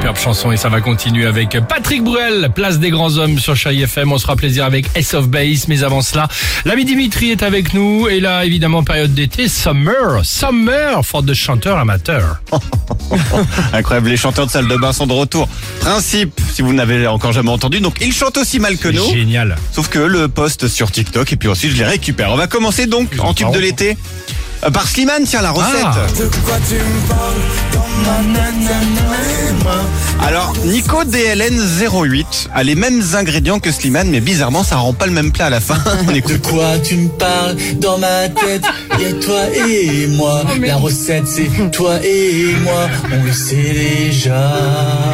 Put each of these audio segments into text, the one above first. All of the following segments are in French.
Superbe chanson et ça va continuer avec Patrick Bruel, place des grands hommes sur Chéri FM. On se fera plaisir avec S of Base, mais avant cela, l'ami Dimitri est avec nous et là, évidemment, période d'été, summer, summer for de chanteurs amateurs. Incroyable, les chanteurs de salle de bain sont de retour. Principe, si vous n'avez encore jamais entendu, donc ils chantent aussi mal que nous. Génial. Sauf que le post sur TikTok et puis ensuite je les récupère. On va commencer donc en tube de l'été euh, par Slimane, tiens la recette. Ah. Alors Nico DLN 08 a les mêmes ingrédients que Slimane, mais bizarrement ça rend pas le même plat à la fin. On De quoi tu me parles dans ma tête? Y'a toi et moi. La recette c'est toi et moi. On le sait déjà.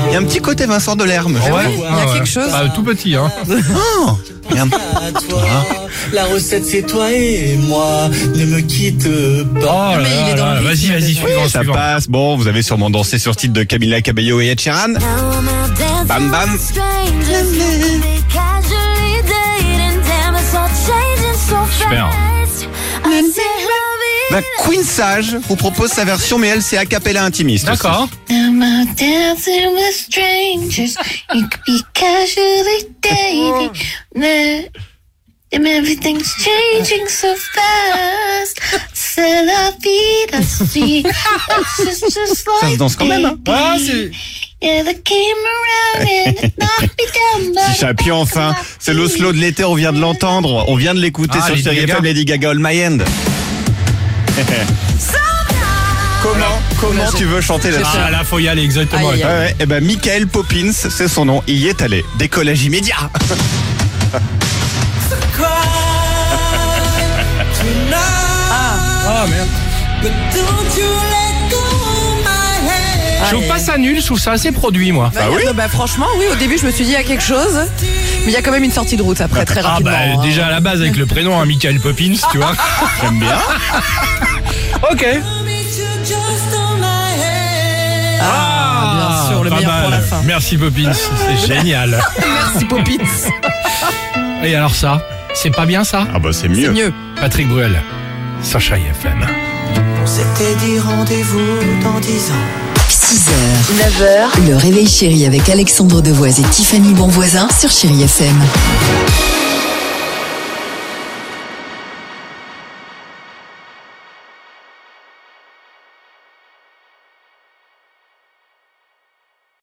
Il y a un petit côté Vincent Delerme. Ouais, il y a ah quelque chose. Ah, tout petit, hein. Oh, il y a un- À toi. La recette c'est toi et moi. Ne me quitte Oh pas. là là là, vas-y, vas-y, suivant, Ça suivant. passe. Bon, vous avez sûrement dansé sur titre de Camila Cabello et Ed Sheeran. Bam bam. Super. Bah, Queen Sage vous propose sa version, mais elle c'est a cappella intimiste. aussi. D'accord. and everything's changing so fast. C'est la vie, that's the It's just, just Ça se like danse quand même, hein. Ah, c'est... Yeah, came around and it knocked me down. but- Et puis enfin, c'est le slow de l'été, on vient de l'entendre, on vient de l'écouter Ah, sur Lady Chéri Gaga. FM, Lady Gaga, All My End. comment, comment tu veux chanter là-dessus Ah là, faut y aller, exactement. Aïe, aïe, Ouais, ouais, et ben Michael Poppins, c'est son nom, il y est allé. Décollage immédiat. Je trouve pas ça nul, je trouve ça assez produit, moi. Bah, oui. non, bah, franchement, oui, au début, je me suis dit, il y a quelque chose. Mais il y a quand même une sortie de route après, très Ah rapidement. bah hein. déjà à la base avec le prénom, hein, Michael Poppins, tu vois. J'aime bien. Ok. Ah, bien sûr, le pas meilleur pour la fin. Merci Poppins, c'est génial. Merci, Poppins. Et alors ça, c'est pas bien ça? Ah bah c'est C'est mieux. mieux. Patrick Bruel, sur Chéri S'était dit rendez-vous dans 10 ans. 6h, 9h, le réveil chéri avec Alexandre Devoise et Tiffany Bonvoisin sur Chéri FM.